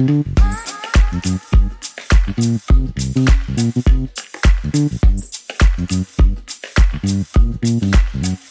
Thank you.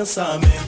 Pensamento